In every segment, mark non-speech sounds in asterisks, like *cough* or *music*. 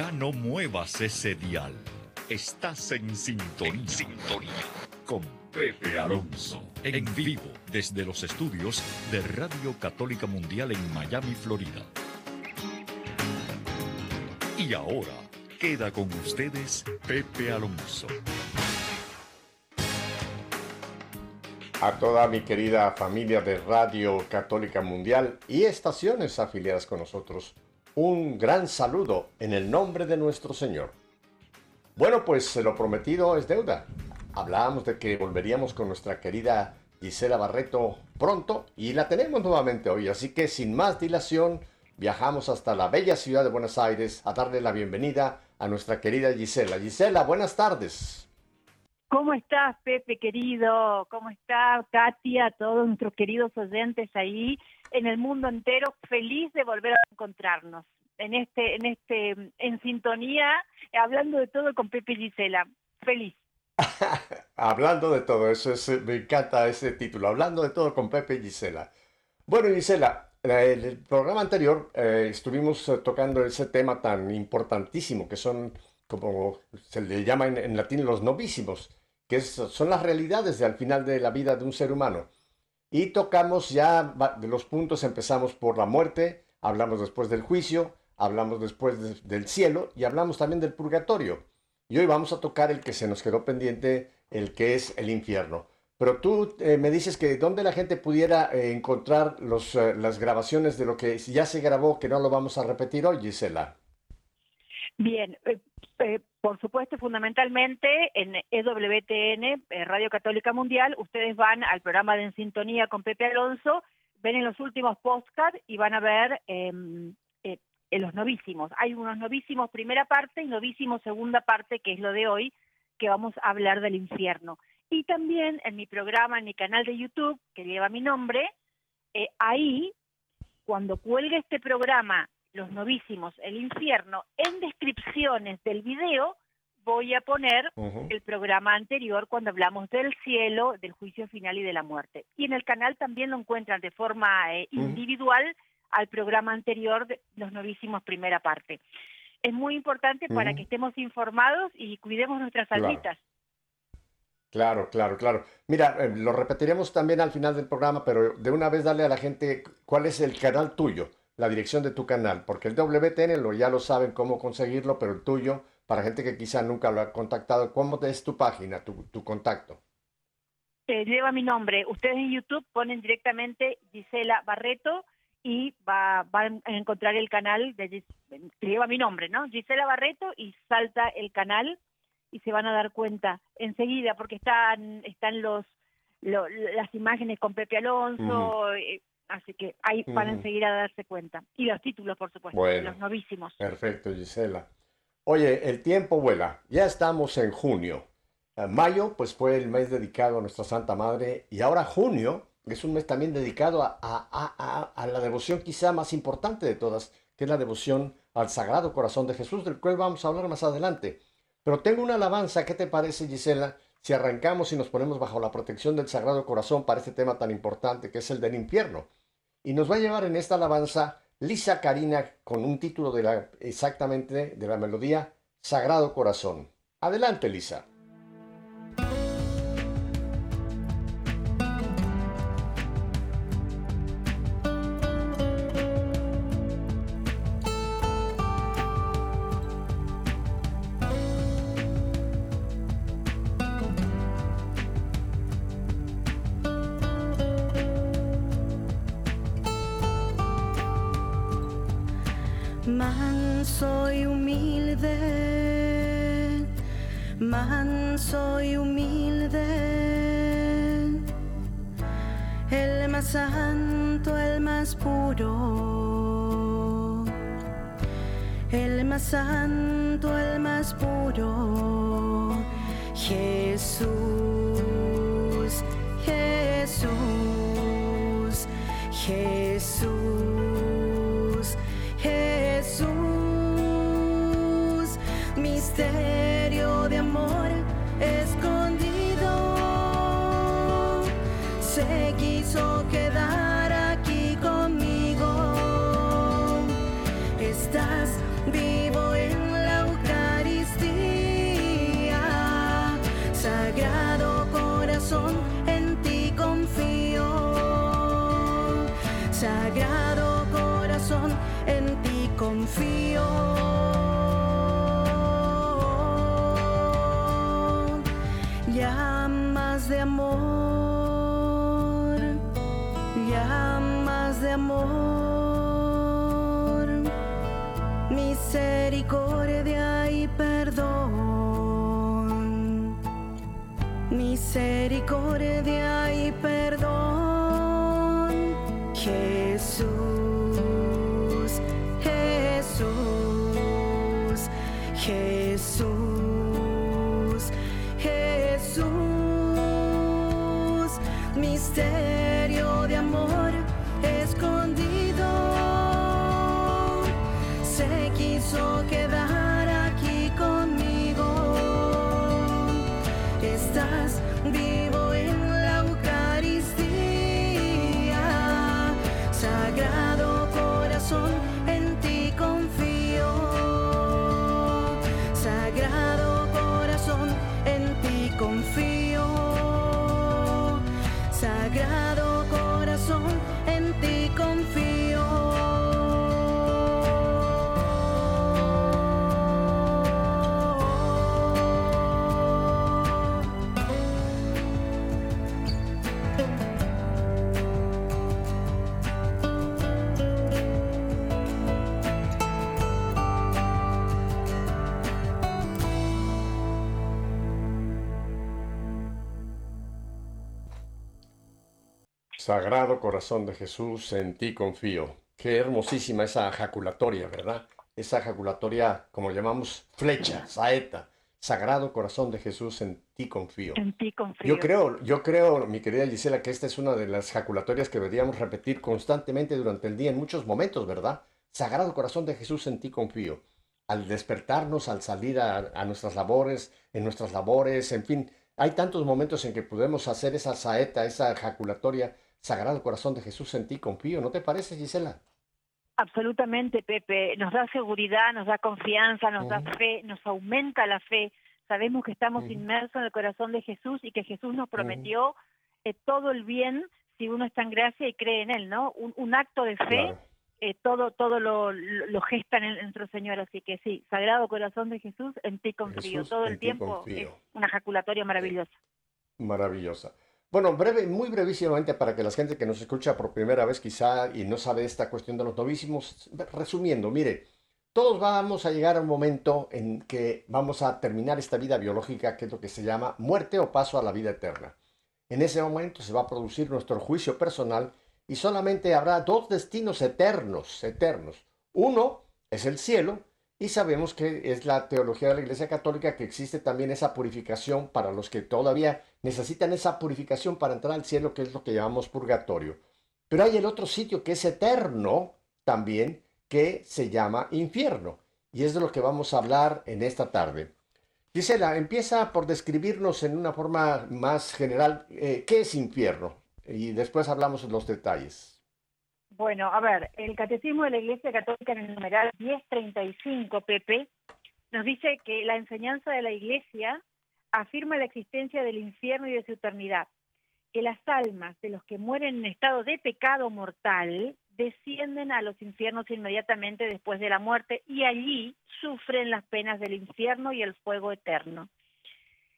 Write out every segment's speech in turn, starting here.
Ya no muevas ese dial. Estás en sintonía. sintonía. Con Pepe Alonso. En vivo desde los estudios de Radio Católica Mundial en Miami, Florida. Y ahora queda con ustedes Pepe Alonso. A toda mi querida familia de Radio Católica Mundial y estaciones afiliadas con nosotros, un gran saludo en el nombre de nuestro Señor. Bueno, pues lo prometido es deuda. Hablábamos de que volveríamos con nuestra querida Gisela Barreto pronto y la tenemos nuevamente hoy, así que sin más dilación, viajamos hasta la bella ciudad de Buenos Aires a darle la bienvenida a nuestra querida Gisela. Gisela, buenas tardes. ¿Cómo estás, Pepe, querido? ¿Cómo está Katia, todos nuestros queridos oyentes ahí en el mundo entero? Feliz de volver a encontrarnos en este, en este, en sintonía, hablando de todo con Pepe Gisela. Feliz. *laughs* hablando de todo, eso es, me encanta ese título, hablando de todo con Pepe Gisela. Bueno, Gisela, en el programa anterior eh, estuvimos eh, tocando ese tema tan importantísimo que son, como se le llama en, en latín, los novísimos que son las realidades de al final de la vida de un ser humano. Y tocamos ya de los puntos, empezamos por la muerte, hablamos después del juicio, hablamos después del cielo y hablamos también del purgatorio. Y hoy vamos a tocar el que se nos quedó pendiente, el que es el infierno. Pero tú eh, me dices que dónde la gente pudiera eh, encontrar los, eh, las grabaciones de lo que ya se grabó, que no lo vamos a repetir hoy, Gisela. Bien, por supuesto, fundamentalmente en EWTN, eh, Radio Católica Mundial, ustedes van al programa de En Sintonía con Pepe Alonso, ven en los últimos podcasts y van a ver em, eh, los novísimos. Hay unos novísimos primera parte y novísimos segunda parte, que es lo de hoy, que vamos a hablar del infierno. Y también en mi programa, en mi canal de YouTube, que lleva mi nombre, eh, ahí, cuando cuelgue este programa los novísimos, el infierno, en descripciones del video voy a poner el programa anterior cuando hablamos del cielo, del juicio final y de la muerte. Y en el canal también lo encuentran de forma eh, individual al programa anterior de los novísimos primera parte. Es muy importante para que estemos informados y cuidemos nuestras almitas. Claro, claro, claro. Mira, eh, lo repetiremos también al final del programa, pero de una vez darle a la gente cuál es el canal tuyo la dirección de tu canal, porque el WTN lo, ya lo saben cómo conseguirlo, pero el tuyo, para gente que quizá nunca lo ha contactado, ¿cómo es tu página, tu, tu contacto? Eh, lleva mi nombre. Ustedes en YouTube ponen directamente Gisela Barreto y va, van a encontrar el canal de, que lleva mi nombre, ¿no? Gisela Barreto y salta el canal y se van a dar cuenta enseguida porque están están los, las imágenes con Pepe Alonso, Así que ahí van a seguir a darse cuenta. Y los títulos, por supuesto, los novísimos. Perfecto, Gisela. Oye, el tiempo vuela. Ya estamos en junio. Eh, mayo, pues fue el mes dedicado a nuestra Santa Madre. Y ahora junio es un mes también dedicado a, a, la devoción quizá más importante de todas, que es la devoción al Sagrado Corazón de Jesús, del cual vamos a hablar más adelante. Pero tengo una alabanza, ¿qué te parece, Gisela? Si arrancamos y nos ponemos bajo la protección del Sagrado Corazón para este tema tan importante que es el del infierno. Y nos va a llevar en esta alabanza Lisa Karina con un título de la, exactamente de la melodía Sagrado Corazón. Adelante, Lisa. Se quiso quedar aquí conmigo. Estás vivo en la Eucaristía. Sagrado corazón, en ti confío. Sagrado corazón, en ti confío. Amor, misericordia y perdón, misericordia Sagrado corazón de Jesús, en ti confío. Qué hermosísima esa jaculatoria, ¿verdad? Esa jaculatoria, como llamamos, flecha, saeta. Sagrado corazón de Jesús, en ti confío. En ti confío. Yo creo, yo creo, mi querida Gisela, que esta es una de las jaculatorias que deberíamos repetir constantemente durante el día en muchos momentos, ¿verdad? Sagrado corazón de Jesús, en ti confío. Al despertarnos, al salir a, a nuestras labores, en nuestras labores, en fin, hay tantos momentos en que podemos hacer esa saeta, esa jaculatoria. Sagrado corazón de Jesús, en ti confío. ¿No te parece, Gisela? Absolutamente, Pepe. Nos da seguridad, nos da confianza, nos da fe, nos aumenta la fe. Sabemos que estamos inmersos en el corazón de Jesús y que Jesús nos prometió eh, todo el bien si uno está en gracia y cree en Él, ¿no? Un, un acto de fe, Claro. eh, todo todo lo, lo, lo gesta en el- nuestro Señor. Así que sí, Sagrado Corazón de Jesús, en ti confío. Jesús, todo el ti tiempo confío. es una jaculatoria maravillosa. Maravillosa. Bueno, breve, muy brevísimamente para que la gente que nos escucha por primera vez quizá y no sabe esta cuestión de los novísimos, resumiendo, mire, todos vamos a llegar a un momento en que vamos a terminar esta vida biológica, que es lo que se llama muerte o paso a la vida eterna. En ese momento se va a producir nuestro juicio personal y solamente habrá dos destinos eternos, eternos. Uno es el cielo y sabemos que es la teología de la Iglesia Católica que existe también esa purificación para los que todavía necesitan esa purificación para entrar al cielo, que es lo que llamamos purgatorio. Pero hay el otro sitio que es eterno también, que se llama infierno. Y es de lo que vamos a hablar en esta tarde. Gisela, empieza por describirnos en una forma más general eh, qué es infierno. Y después hablamos de los detalles. Bueno, a ver, el Catecismo de la Iglesia Católica en el numeral 1035, Pepe, nos dice que la enseñanza de la Iglesia afirma la existencia del infierno y de su eternidad, que las almas de los que mueren en estado de pecado mortal descienden a los infiernos inmediatamente después de la muerte y allí sufren las penas del infierno y el fuego eterno.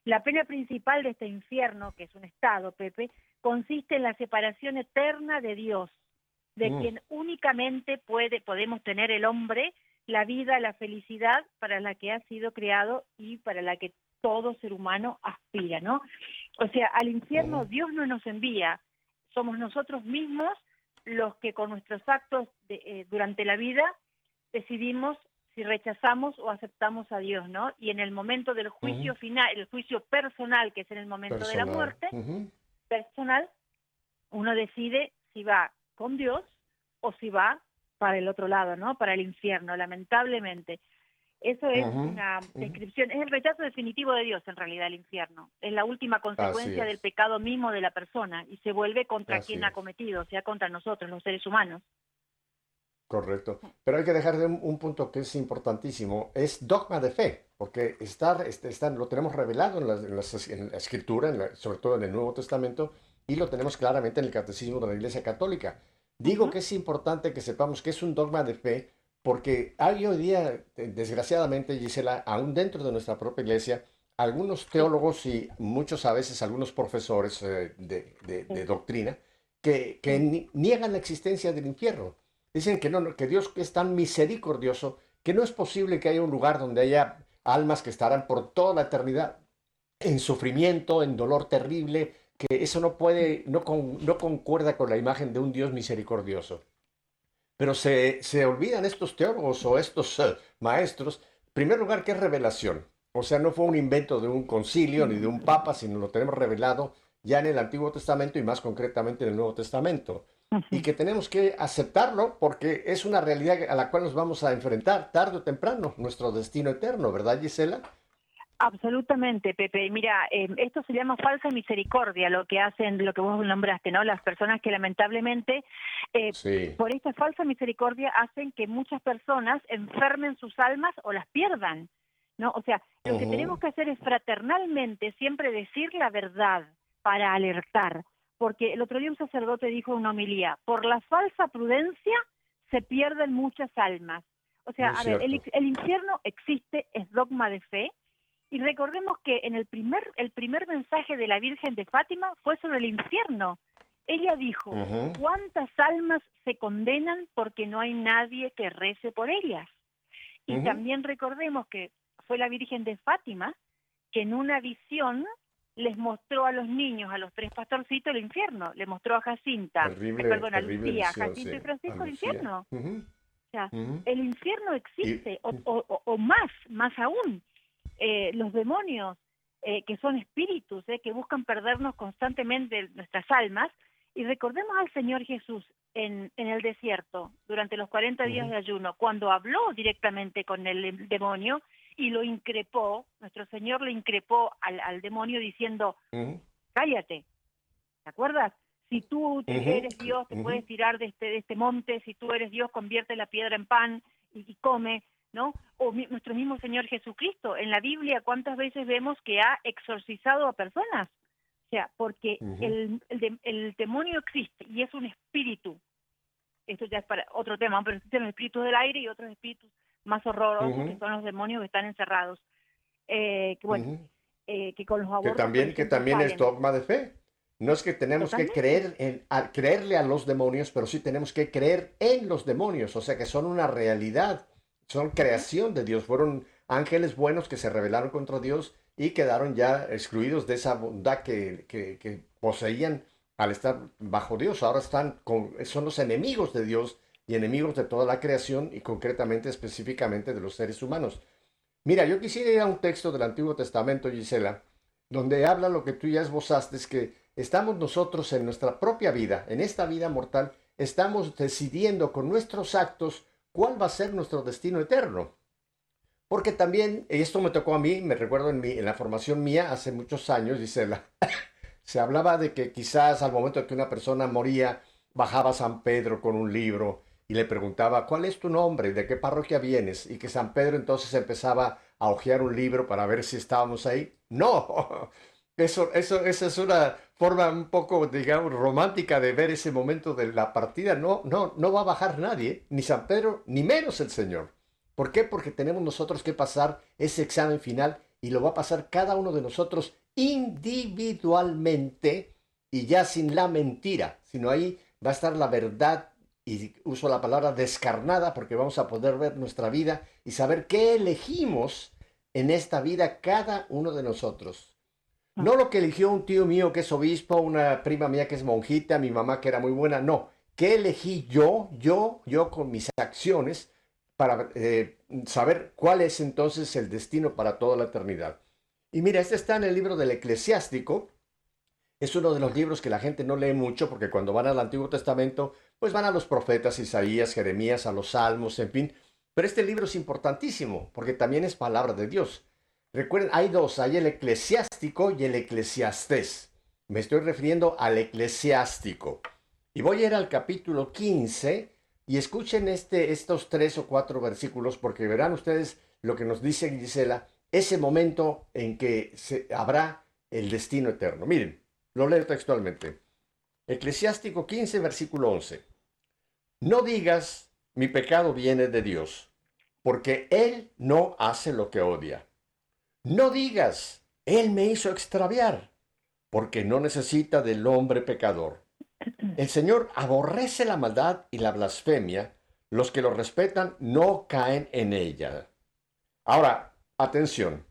La pena principal de este infierno, que es un estado, Pepe, consiste en la separación eterna de Dios, de Mm. quien únicamente puede podemos tener el hombre la vida, la felicidad para la que ha sido creado y para la que todo ser humano aspira, ¿no? O sea, al infierno Mm. Dios no nos envía, somos nosotros mismos los que con nuestros actos de- eh, durante la vida decidimos si rechazamos o aceptamos a Dios, ¿no? Y en el momento del juicio final, el juicio personal, que es en el momento de la muerte, personal, uno decide si va con Dios o si va para el otro lado, ¿no? Para el infierno, lamentablemente. Eso es una descripción, es el rechazo definitivo de Dios en realidad el infierno. Es la última consecuencia del pecado mismo de la persona y se vuelve contra quien ha cometido, o sea, contra nosotros, los seres humanos. Correcto. Pero hay que dejar de un, punto que es importantísimo, es dogma de fe, porque está, este, está, lo tenemos revelado en la, en escritura, sobre todo en el Nuevo Testamento, y lo tenemos claramente en el Catecismo de la Iglesia Católica. Digo que es importante que sepamos que es un dogma de fe porque hay hoy día, desgraciadamente, Gisela, aún dentro de nuestra propia iglesia, algunos teólogos y muchos a veces algunos profesores eh, de, doctrina que, niegan la existencia del infierno. Dicen que, no, que Dios es tan misericordioso que no es posible que haya un lugar donde haya almas que estarán por toda la eternidad en sufrimiento, en dolor terrible, que eso no puede, no, no concuerda con la imagen de un Dios misericordioso. Pero se, olvidan estos teólogos o estos eh, maestros, en primer lugar, que es revelación. O sea, no fue un invento de un concilio ni de un papa, sino lo tenemos revelado ya en el Antiguo Testamento y más concretamente en el Nuevo Testamento. Y que tenemos que aceptarlo porque es una realidad a la cual nos vamos a enfrentar tarde o temprano, nuestro destino eterno, ¿verdad, Gisela? Absolutamente, Pepe. Mira, eh, esto se llama falsa misericordia, lo que hacen, lo que vos nombraste, ¿no? Las personas que lamentablemente, eh, por esta falsa misericordia, hacen que muchas personas enfermen sus almas o las pierdan, ¿no? O sea, lo que tenemos que hacer es fraternalmente siempre decir la verdad para alertar, porque el otro día un sacerdote dijo en una homilía, por la falsa prudencia se pierden muchas almas. O sea, a ver, el infierno existe, es dogma de fe, y recordemos que en el primer, el primer mensaje de la Virgen de Fátima fue sobre el infierno. Ella dijo, ¿cuántas almas se condenan porque no hay nadie que rece por ellas? Y también recordemos que fue la Virgen de Fátima que en una visión les mostró a los niños, a los tres pastorcitos, el infierno. Le mostró a Jacinta, perdón, a Lucía, Jacinto y Francisco el infierno. O sea, el infierno existe, o, más, más aún. Eh, los demonios, eh, que son espíritus, eh, que buscan perdernos constantemente nuestras almas. Y recordemos al Señor Jesús en, en el desierto, durante los 40 días de ayuno, cuando habló directamente con el demonio y lo increpó, nuestro Señor le increpó al, al demonio diciendo, cállate, ¿te acuerdas? Si tú eres Dios, te puedes tirar de este, de este monte, si tú eres Dios, convierte la piedra en pan y come. ¿No? O nuestro mismo Señor Jesucristo. En la Biblia, ¿cuántas veces vemos que ha exorcizado a personas? O sea, porque el, el, demonio existe y es un espíritu. Esto ya es para otro tema, pero existen los espíritus del aire y otros espíritus más horrorosos que son los demonios que están encerrados. Eh, que bueno, eh, que con los abortos... Que también, que también es dogma de fe. No es que tenemos que creer en, creerle a los demonios, pero sí tenemos que creer en los demonios, o sea que son una realidad son creación de Dios, fueron ángeles buenos que se rebelaron contra Dios y quedaron ya excluidos de esa bondad que, poseían al estar bajo Dios. Ahora están con, son los enemigos de Dios y enemigos de toda la creación y concretamente, específicamente de los seres humanos. Mira, yo quisiera ir a un texto del Antiguo Testamento, Gisela, donde habla lo que tú ya esbozaste, es que estamos nosotros en nuestra propia vida, en esta vida mortal, estamos decidiendo con nuestros actos cuál va a ser nuestro destino eterno. Porque también, esto me tocó a mí, me recuerdo en, en la formación mía hace muchos años, dice la, *laughs* se hablaba de que quizás al momento que una persona moría, bajaba San Pedro con un libro y le preguntaba, ¿cuál es tu nombre? ¿De qué parroquia vienes? Y que San Pedro entonces empezaba a hojear un libro para ver si estábamos ahí. No, *laughs* eso, eso, esa es una forma un poco, digamos, romántica de ver ese momento de la partida. No, no, no va a bajar nadie, ni San Pedro, ni menos el Señor. ¿Por qué? Porque tenemos nosotros que pasar ese examen final y lo va a pasar cada uno de nosotros individualmente y ya sin la mentira, sino ahí va a estar la verdad y uso la palabra descarnada porque vamos a poder ver nuestra vida y saber qué elegimos en esta vida cada uno de nosotros. No lo que eligió un tío mío que es obispo, una prima mía que es monjita, mi mamá que era muy buena, no. ¿Qué elegí yo, yo, yo con mis acciones para eh, saber cuál es entonces el destino para toda la eternidad? Y mira, este está en el libro del eclesiástico. Es uno de los libros que la gente no lee mucho porque cuando van al Antiguo Testamento, pues van a los profetas Isaías, Jeremías, a los Salmos, en fin. Pero este libro es importantísimo porque también es palabra de Dios. Recuerden, hay dos, hay el eclesiástico y el eclesiastés. Me estoy refiriendo al eclesiástico. Y voy a ir al capítulo 15 y escuchen este, estos tres o cuatro versículos porque verán ustedes lo que nos dice Gisela, ese momento en que se, habrá el destino eterno. Miren, lo leo textualmente. Eclesiástico 15, versículo 11. No digas, mi pecado viene de Dios, porque Él no hace lo que odia. No digas, Él me hizo extraviar, porque no necesita del hombre pecador. El Señor aborrece la maldad y la blasfemia. Los que lo respetan no caen en ella. Ahora, atención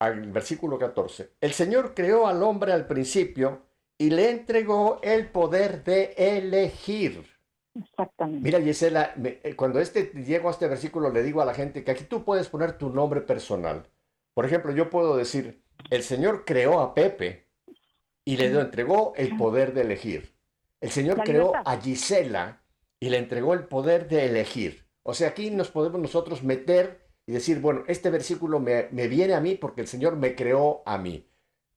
al versículo 14. El Señor creó al hombre al principio y le entregó el poder de elegir. Exactamente. Mira, Gisela, eh, cuando este, llego a este versículo le digo a la gente que aquí tú puedes poner tu nombre personal. Por ejemplo, yo puedo decir, el Señor creó a Pepe y le entregó el poder de elegir. El Señor creó a Gisela y le entregó el poder de elegir. O sea, aquí nos podemos nosotros meter y decir, bueno, este versículo me, me, viene a mí porque el Señor me creó a mí.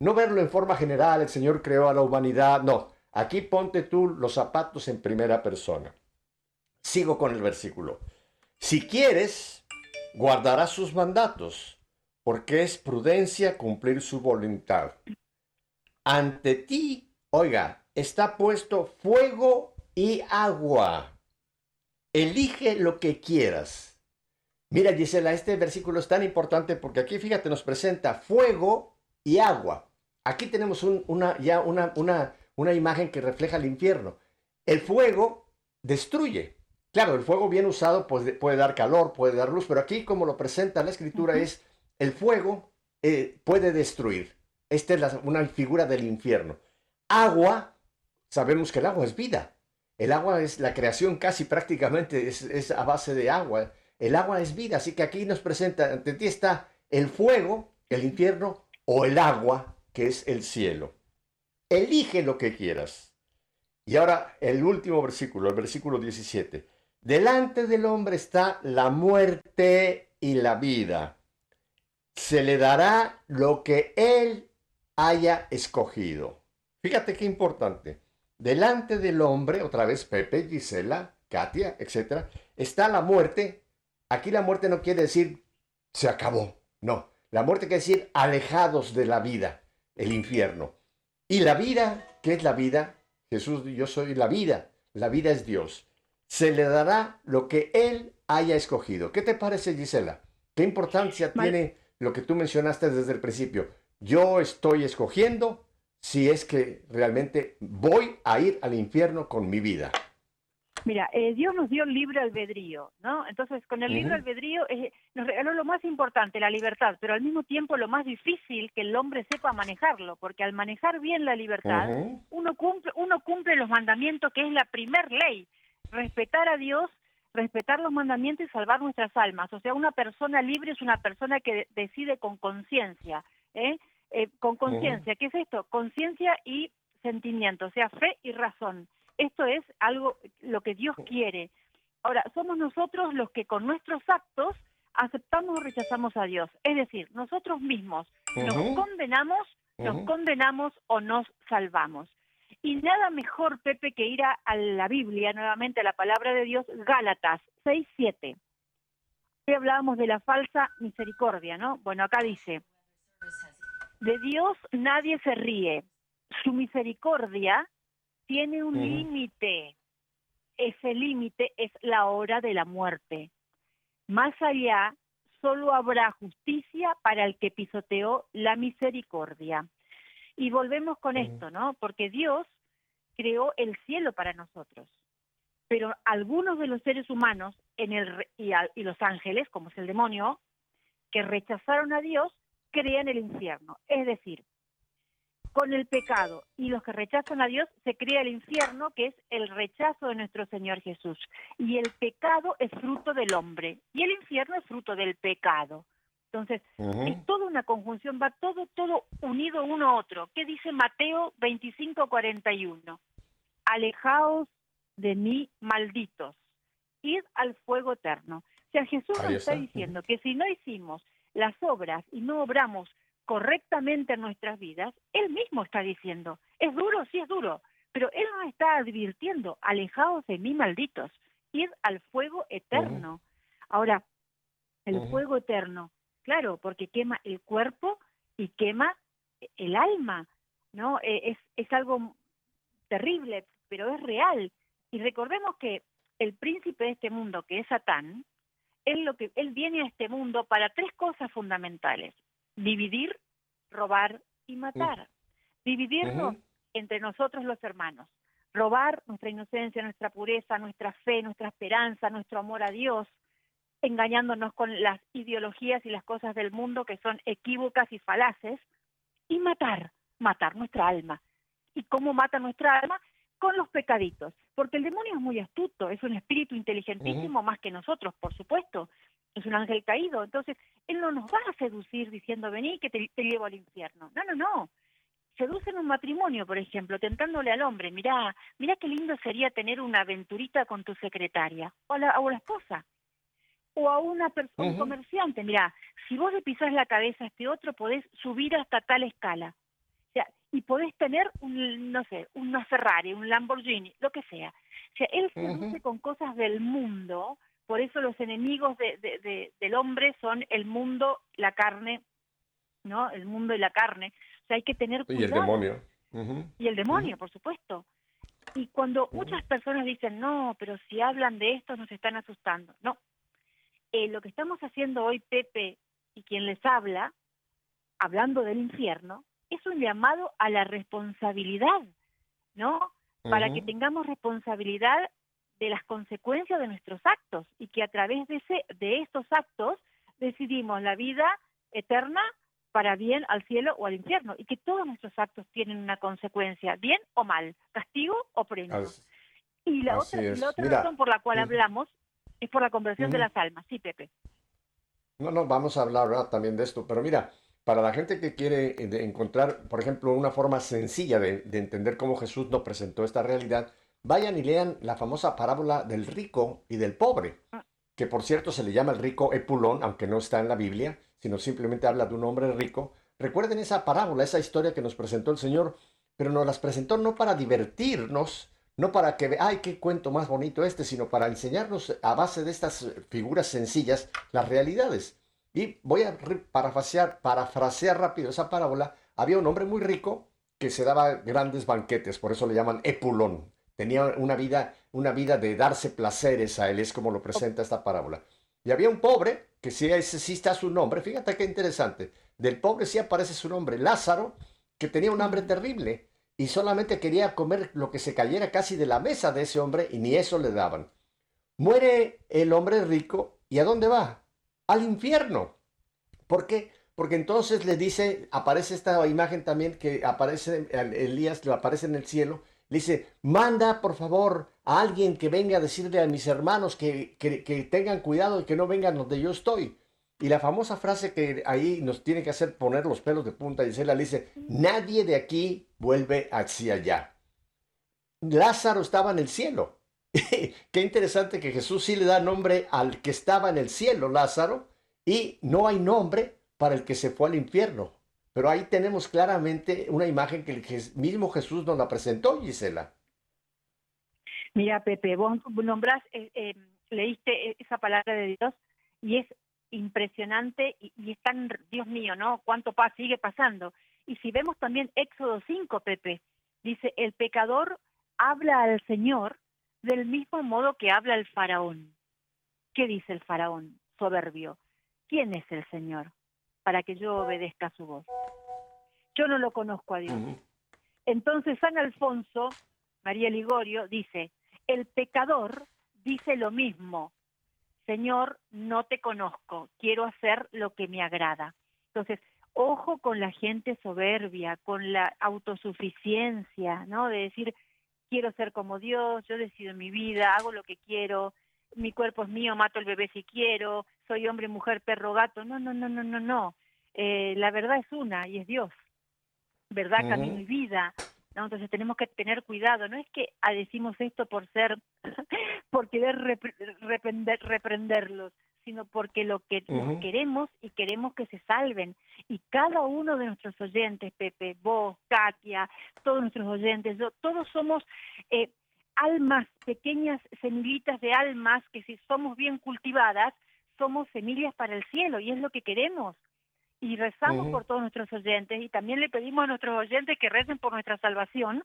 No verlo en forma general, el Señor creó a la humanidad, no. Aquí ponte tú los zapatos en primera persona. Sigo con el versículo. Si quieres, guardarás sus mandatos, porque es prudencia cumplir su voluntad. Ante ti, oiga, está puesto fuego y agua. Elige lo que quieras. Mira, Gisela, este versículo es tan importante porque aquí, fíjate, nos presenta fuego y agua. Aquí tenemos una, ya una, una, una imagen que refleja el infierno. El fuego destruye. Claro, el fuego bien usado pues, puede dar calor, puede dar luz, pero aquí como lo presenta la escritura es el fuego eh, puede destruir. Esta es una figura del infierno. Agua sabemos que el agua es vida. El agua es la creación casi prácticamente, es, a base de agua. El agua es vida, así que aquí nos presenta, ante ti está el fuego, el infierno, o el agua, que es el cielo. Elige lo que quieras. Y ahora el último versículo, el versículo 17. Delante del hombre está la muerte y la vida. Se le dará lo que él haya escogido. Fíjate qué importante. Delante del hombre, otra vez Pepe, Gisela, Katia, etc., está la muerte. Aquí la muerte no quiere decir se acabó, no. La muerte quiere decir alejados de la vida, el infierno. Y la vida, ¿qué es la vida? Jesús, yo soy la vida. La vida es Dios. Se le dará lo que Él haya escogido. ¿Qué te parece, Gisela? ¿Qué importancia tiene lo que tú mencionaste desde el principio? Yo estoy escogiendo si es que realmente voy a ir al infierno con mi vida. Mira, eh, Dios nos dio libre albedrío, ¿no? Entonces, con el libre albedrío eh, nos regaló lo más importante, la libertad, pero al mismo tiempo lo más difícil que el hombre sepa manejarlo, porque al manejar bien la libertad, uno cumple uno cumple los mandamientos que es la primer ley, respetar a Dios, respetar los mandamientos y salvar nuestras almas. O sea, una persona libre es una persona que decide con conciencia, ¿eh? Eh, con conciencia. ¿Qué es esto? Conciencia y sentimiento, o sea, fe y razón. Esto es algo, lo que Dios quiere. Ahora, somos nosotros los que con nuestros actos aceptamos o rechazamos a Dios. Es decir, nosotros mismos nos condenamos, nos condenamos o nos salvamos. Y nada mejor, Pepe, que ir a, la Biblia, nuevamente a la palabra de Dios, Gálatas 6, 7. hablábamos de la falsa misericordia, ¿no? Bueno, acá dice, de Dios nadie se ríe. Su misericordia tiene un límite. Ese límite es la hora de la muerte. Más allá, solo habrá justicia para el que pisoteó la misericordia. Y volvemos con esto, ¿no? Porque Dios creó el cielo para nosotros. Pero algunos de los seres humanos en el, y, y los ángeles, como es el demonio, que rechazaron a Dios, crean el infierno. Es decir, con el pecado y los que rechazan a Dios se crea el infierno, que es el rechazo de nuestro Señor Jesús. Y el pecado es fruto del hombre y el infierno es fruto del pecado. Entonces, es toda una conjunción, va todo, todo unido uno a otro. ¿Qué dice Mateo 25, 41? Alejaos de mí, malditos, id al fuego eterno. O sea, Jesús nos está, diciendo que si no hicimos las obras y no obramos correctamente en nuestras vidas, Él mismo está diciendo, es duro, sí es duro, pero Él nos está advirtiendo, alejados de mí, malditos, ir al fuego eterno. Ahora, el fuego eterno, claro, porque quema el cuerpo y quema el alma, ¿no? E, es, es algo terrible, pero es real. Y recordemos que el príncipe de este mundo, que es Satán, él, lo que, él viene a este mundo para tres cosas fundamentales. Dividir, robar y matar. Dividirnos entre nosotros los hermanos. Robar nuestra inocencia, nuestra pureza, nuestra fe, nuestra esperanza, nuestro amor a Dios, engañándonos con las ideologías y las cosas del mundo que son equívocas y falaces. Y matar, matar nuestra alma. ¿Y cómo mata nuestra alma? con los pecaditos, porque el demonio es muy astuto, es un espíritu inteligentísimo más que nosotros, por supuesto, es un ángel caído, entonces él no nos va a seducir diciendo vení que te, llevo al infierno, no, no, no, seduce en un matrimonio, por ejemplo, tentándole al hombre, mirá, mirá qué lindo sería tener una aventurita con tu secretaria, o la, la esposa, o a una persona, un comerciante, mirá, si vos le pisás la cabeza a este otro, podés subir hasta tal escala, y podés tener un, no sé, una Ferrari, un Lamborghini, lo que sea. O sea, él se uh con cosas del mundo, por eso los enemigos de, del hombre son el mundo, la carne, ¿no? El mundo y la carne. O sea, hay que tener cuidado. Y el demonio. Y el demonio, por supuesto. Y cuando muchas personas dicen, no, pero si hablan de esto nos están asustando. No. Eh, lo que estamos haciendo hoy, Pepe, y quien les habla, hablando del infierno, es un llamado a la responsabilidad, ¿no? Para que tengamos responsabilidad de las consecuencias de nuestros actos y que a través de, ese, de estos actos decidimos la vida eterna para bien al cielo o al infierno y que todos nuestros actos tienen una consecuencia, bien o mal, castigo o premio. y la otra, la otra razón por la cual hablamos es por la conversión de las almas, sí, Pepe. No, no, vamos a hablar también de esto, pero mira, para la gente que quiere eh, encontrar, por ejemplo, una forma sencilla de, entender cómo Jesús nos presentó esta realidad, vayan y lean la famosa parábola del rico y del pobre, que por cierto se le llama el rico Epulón, aunque no está en la Biblia, sino simplemente habla de un hombre rico. Recuerden esa parábola, esa historia que nos presentó el Señor, pero nos las presentó no para divertirnos, no para que, ay, qué cuento más bonito este, sino para enseñarnos a base de estas figuras sencillas las realidades. Y voy a parafrasear, parafrasear rápido esa parábola. Había un hombre muy rico que se daba grandes banquetes, por eso le llaman Epulón. Tenía una vida, una vida de darse placeres a él, es como lo presenta esta parábola. Y había un pobre, que sí, ese sí está su nombre, fíjate qué interesante. Del pobre sí aparece su nombre, Lázaro, que tenía un hambre terrible y solamente quería comer lo que se cayera casi de la mesa de ese hombre y ni eso le daban. Muere el hombre rico y ¿a dónde va? al infierno. ¿Por qué? Porque entonces le dice, aparece esta imagen también que aparece, Elías lo aparece en el cielo, le dice, manda por favor a alguien que venga a decirle a mis hermanos que, que, tengan cuidado y que no vengan donde yo estoy. Y la famosa frase que ahí nos tiene que hacer poner los pelos de punta, y le dice, nadie de aquí vuelve hacia allá. Lázaro estaba en el cielo, *laughs* Qué interesante que Jesús sí le da nombre al que estaba en el cielo, Lázaro, y no hay nombre para el que se fue al infierno. Pero ahí tenemos claramente una imagen que el mismo Jesús nos la presentó, Gisela. Mira, Pepe, vos nombrás, eh, eh, leíste esa palabra de Dios y es impresionante y, y, es tan, Dios mío, ¿no? ¿Cuánto paz sigue pasando? Y si vemos también Éxodo 5, Pepe, dice, el pecador habla al Señor del mismo modo que habla el faraón. ¿Qué dice el faraón? Soberbio. ¿Quién es el Señor? Para que yo obedezca su voz. Yo no lo conozco a Dios. Entonces San Alfonso, María Ligorio, dice, el pecador dice lo mismo. Señor, no te conozco, quiero hacer lo que me agrada. Entonces, ojo con la gente soberbia, con la autosuficiencia, ¿no? De decir, quiero ser como Dios, yo decido mi vida, hago lo que quiero, mi cuerpo es mío, mato el bebé si quiero, soy hombre, mujer, perro, gato. No, no, no, no, no, no. Eh, la verdad es una y es Dios. Verdad, camino y vida. ¿no? Entonces tenemos que tener cuidado. No es que decimos esto por ser, *laughs* por querer reprender, reprenderlos, sino porque lo que queremos y queremos que se salven. Y cada uno de nuestros oyentes, Pepe, vos, Katia, todos nuestros oyentes, todos somos eh, almas, pequeñas semillitas de almas que si somos bien cultivadas, somos semillas para el cielo y es lo que queremos. Y rezamos por todos nuestros oyentes y también le pedimos a nuestros oyentes que recen por nuestra salvación,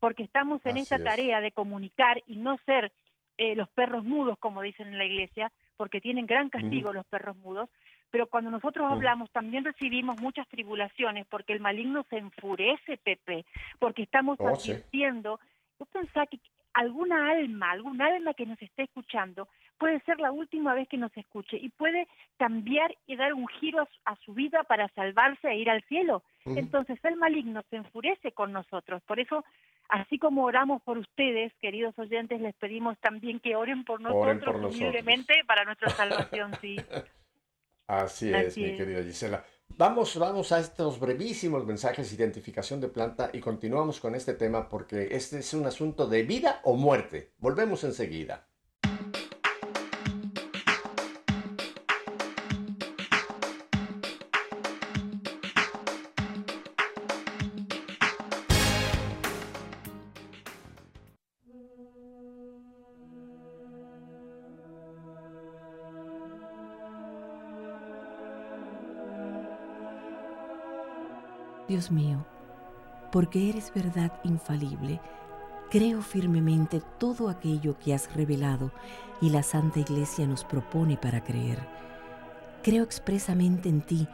porque estamos en esta tarea de comunicar y no ser eh, los perros mudos, como dicen en la iglesia, porque tienen gran castigo los perros mudos, pero cuando nosotros hablamos también recibimos muchas tribulaciones porque el maligno se enfurece, Pepe, porque estamos oh, advirtiendo. Yo pensaba que alguna alma, algún alma que nos esté escuchando, puede ser la última vez que nos escuche y puede cambiar y dar un giro a su, vida para salvarse e ir al cielo. Entonces el maligno se enfurece con nosotros. Por eso, así como oramos por ustedes, queridos oyentes, les pedimos también que oren por nosotros humildemente para nuestra salvación, sí. *laughs* Así es, mi querida Gisela. Vamos, vamos a estos brevísimos mensajes de identificación de planta y continuamos con este tema porque este es un asunto de vida o muerte. Volvemos enseguida. Dios mío, porque eres verdad infalible, creo firmemente todo aquello que has revelado y la Santa Iglesia nos propone para creer. Creo expresamente en ti,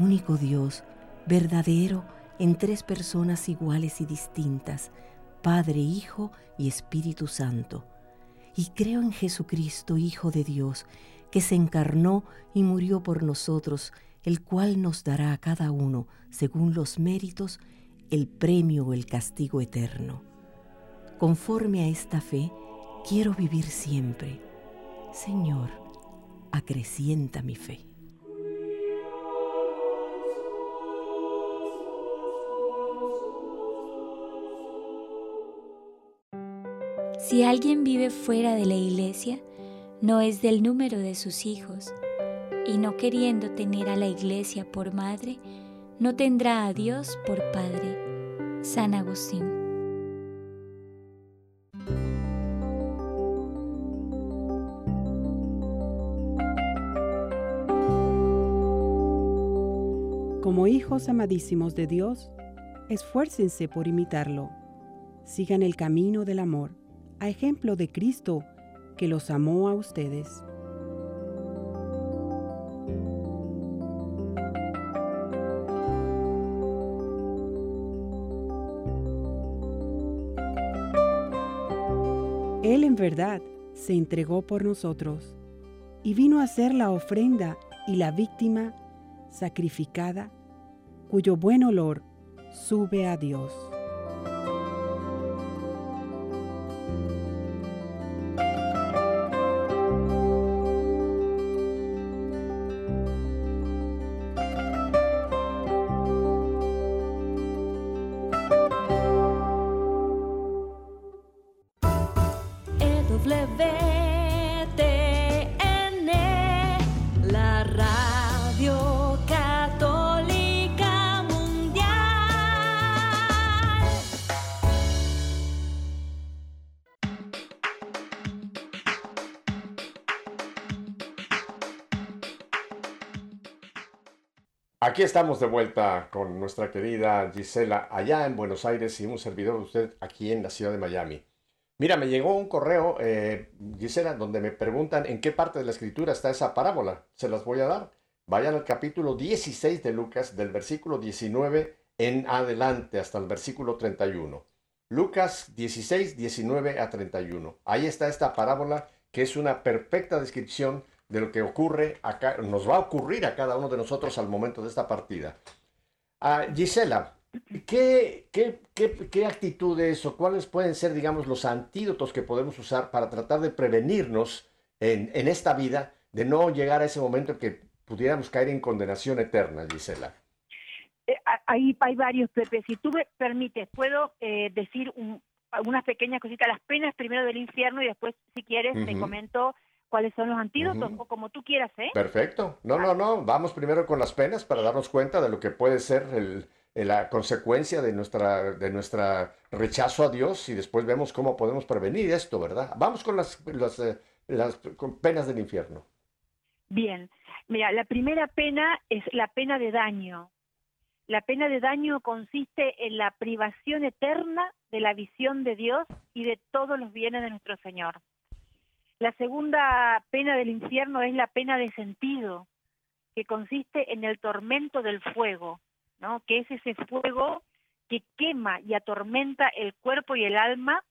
único Dios, verdadero, en tres personas iguales y distintas, Padre, Hijo y Espíritu Santo. Y creo en Jesucristo, Hijo de Dios, que se encarnó y murió por nosotros, el cual nos dará a cada uno, según los méritos, el premio o el castigo eterno. Conforme a esta fe, quiero vivir siempre. Señor, acrecienta mi fe. Si alguien vive fuera de la iglesia, no es del número de sus hijos y no queriendo tener a la iglesia por madre, no tendrá a Dios por Padre. San Agustín. Como hijos amadísimos de Dios, esfuércense por imitarlo. Sigan el camino del amor, a ejemplo de Cristo, que los amó a ustedes. Verdad se entregó por nosotros y vino a ser la ofrenda y la víctima sacrificada cuyo buen olor sube a Dios. Aquí estamos de vuelta con nuestra querida Gisela allá en Buenos Aires y un servidor de usted aquí en la ciudad de Miami. Mira, me llegó un correo, eh, Gisela, donde me preguntan en qué parte de la escritura está esa parábola. Se las voy a dar. Vayan al capítulo 16 de Lucas, del versículo 19 en adelante hasta el versículo 31. Lucas 16, 19 a 31. Ahí está esta parábola que es una perfecta descripción de lo que ocurre acá, nos va a ocurrir a cada uno de nosotros al momento de esta partida. Ah, Gisela, ¿qué, qué, qué, actitudes o cuáles pueden ser, digamos, los antídotos que podemos usar para tratar de prevenirnos en, en esta vida de no llegar a ese momento en que pudiéramos caer en condenación eterna, Gisela? Eh, ahí hay varios, Pepe. Si tú me permites, puedo eh, decir unas pequeñas cositas, las penas primero del infierno y después, si quieres, te comento cuáles son los antídotos o como tú quieras, ¿eh? Perfecto. No, no, no. Vamos primero con las penas para darnos cuenta de lo que puede ser el, la consecuencia de nuestra, de nuestra rechazo a Dios y después vemos cómo podemos prevenir esto, ¿verdad? Vamos con las, las, eh, las penas del infierno. Bien. Mira, la primera pena es la pena de daño. La pena de daño consiste en la privación eterna de la visión de Dios y de todos los bienes de nuestro Señor. La segunda pena del infierno es la pena de sentido, que consiste en el tormento del fuego, ¿no? que es ese fuego que quema y atormenta el cuerpo y el alma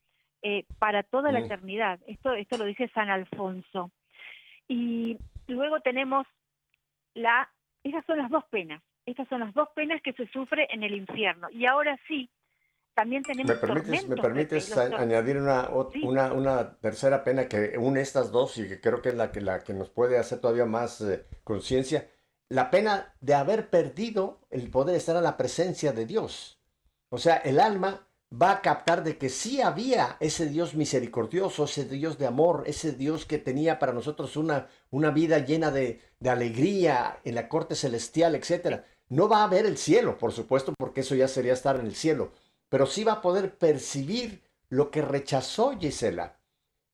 eh, para toda la eternidad. Esto, esto lo dice San Alfonso. Y luego tenemos la, esas son las dos penas, estas son las dos penas que se sufre en el infierno. Y ahora sí, también tenemos ¿Me permites, ¿me permites añadir una, una, una, tercera pena que une estas dos y que creo que es la que, la que nos puede hacer todavía más eh, conciencia? La pena de haber perdido el poder estar a la presencia de Dios. O sea, el alma va a captar de que sí había ese Dios misericordioso, ese Dios de amor, ese Dios que tenía para nosotros una, una vida llena de, de alegría en la corte celestial, etcétera no va a ver el cielo, por supuesto, porque eso ya sería estar en el cielo, pero sí va a poder percibir lo que rechazó Gisela.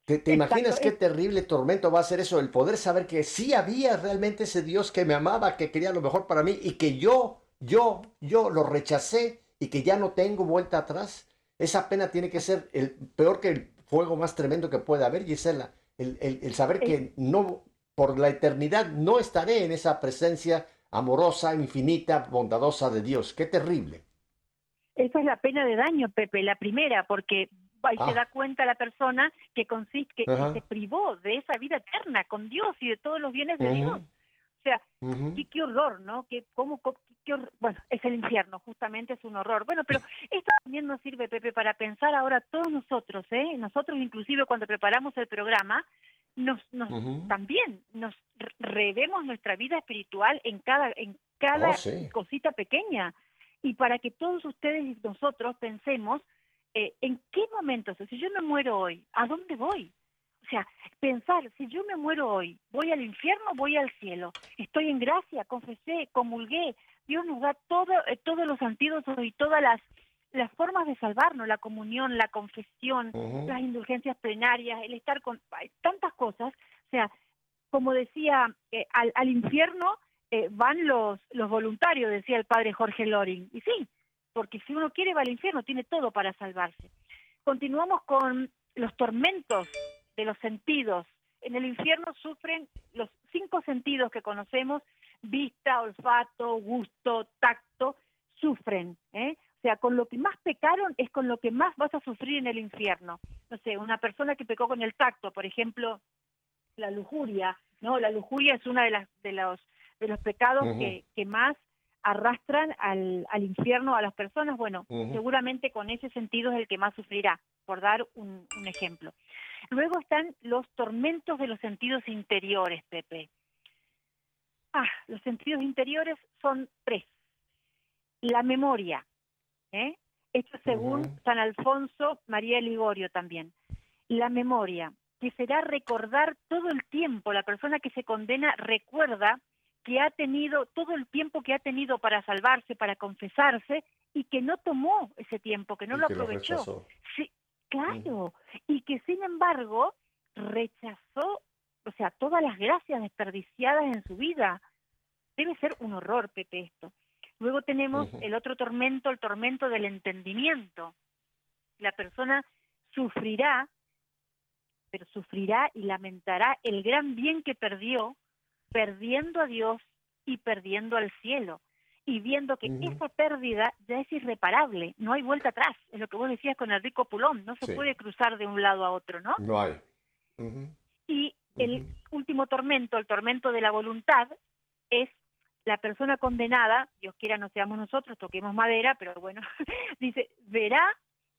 ¿Te, imaginas qué terrible tormento va a ser eso? El poder saber que sí había realmente ese Dios que me amaba, que quería lo mejor para mí y que yo, yo, yo lo rechacé y que ya no tengo vuelta atrás. Esa pena tiene que ser el peor que el fuego más tremendo que pueda haber, Gisela. El, el saber que no, por la eternidad, no estaré en esa presencia amorosa, infinita, bondadosa de Dios. Qué terrible. Esa es la pena de daño, Pepe, la primera, porque ahí se ah. da cuenta la persona que consiste, que, se privó de esa vida eterna con Dios y de todos los bienes de Dios. O sea, qué, horror, ¿no? Que, cómo, bueno, es el infierno, justamente es un horror. Bueno, pero esto también nos sirve, Pepe, para pensar ahora todos nosotros, ¿eh? Nosotros inclusive cuando preparamos el programa, nos, nos también nos revemos nuestra vida espiritual en cada en cada oh, cosita pequeña y para que todos ustedes y nosotros pensemos eh, en qué momentos, si yo me muero hoy, ¿a dónde voy? O sea, pensar, si yo me muero hoy, ¿voy al infierno voy al cielo? Estoy en gracia, confesé, comulgué. Dios nos da todo, eh, todos los antídotos y todas las las formas de salvarnos, la comunión, la confesión, las indulgencias plenarias, el estar con tantas cosas, o sea, como decía, eh, al, al, infierno eh, van los, los voluntarios, decía el padre Jorge Loring, y sí, porque si uno quiere va al infierno, tiene todo para salvarse. Continuamos con los tormentos de los sentidos. En el infierno sufren los cinco sentidos que conocemos, vista, olfato, gusto, tacto, sufren. ¿eh? O sea, con lo que más pecaron es con lo que más vas a sufrir en el infierno. No sé, una persona que pecó con el tacto, por ejemplo, la lujuria, ¿no? La lujuria es una de las de los de los pecados que, que más arrastran al, al infierno a las personas. Bueno, seguramente con ese sentido es el que más sufrirá, por dar un, un ejemplo. Luego están los tormentos de los sentidos interiores, Pepe. Ah, los sentidos interiores son tres. La memoria, ¿eh? Esto según San Alfonso María Ligorio también. La memoria, que será recordar todo el tiempo, la persona que se condena recuerda que ha tenido todo el tiempo que ha tenido para salvarse, para confesarse, y que no tomó ese tiempo, que no lo aprovechó. sí, claro, y que sin embargo rechazó, o sea, todas las gracias desperdiciadas en su vida. Debe ser un horror, Pepe, esto. Luego tenemos el otro tormento, el tormento del entendimiento. La persona sufrirá, pero sufrirá y lamentará el gran bien que perdió, perdiendo a Dios y perdiendo al cielo. Y viendo que esa pérdida ya es irreparable, no hay vuelta atrás. Es lo que vos decías con el rico Pulón, no se puede cruzar de un lado a otro, ¿no? No hay. Y el último tormento, el tormento de la voluntad, es la persona condenada, Dios quiera no seamos nosotros, toquemos madera, pero bueno, *laughs* dice, verá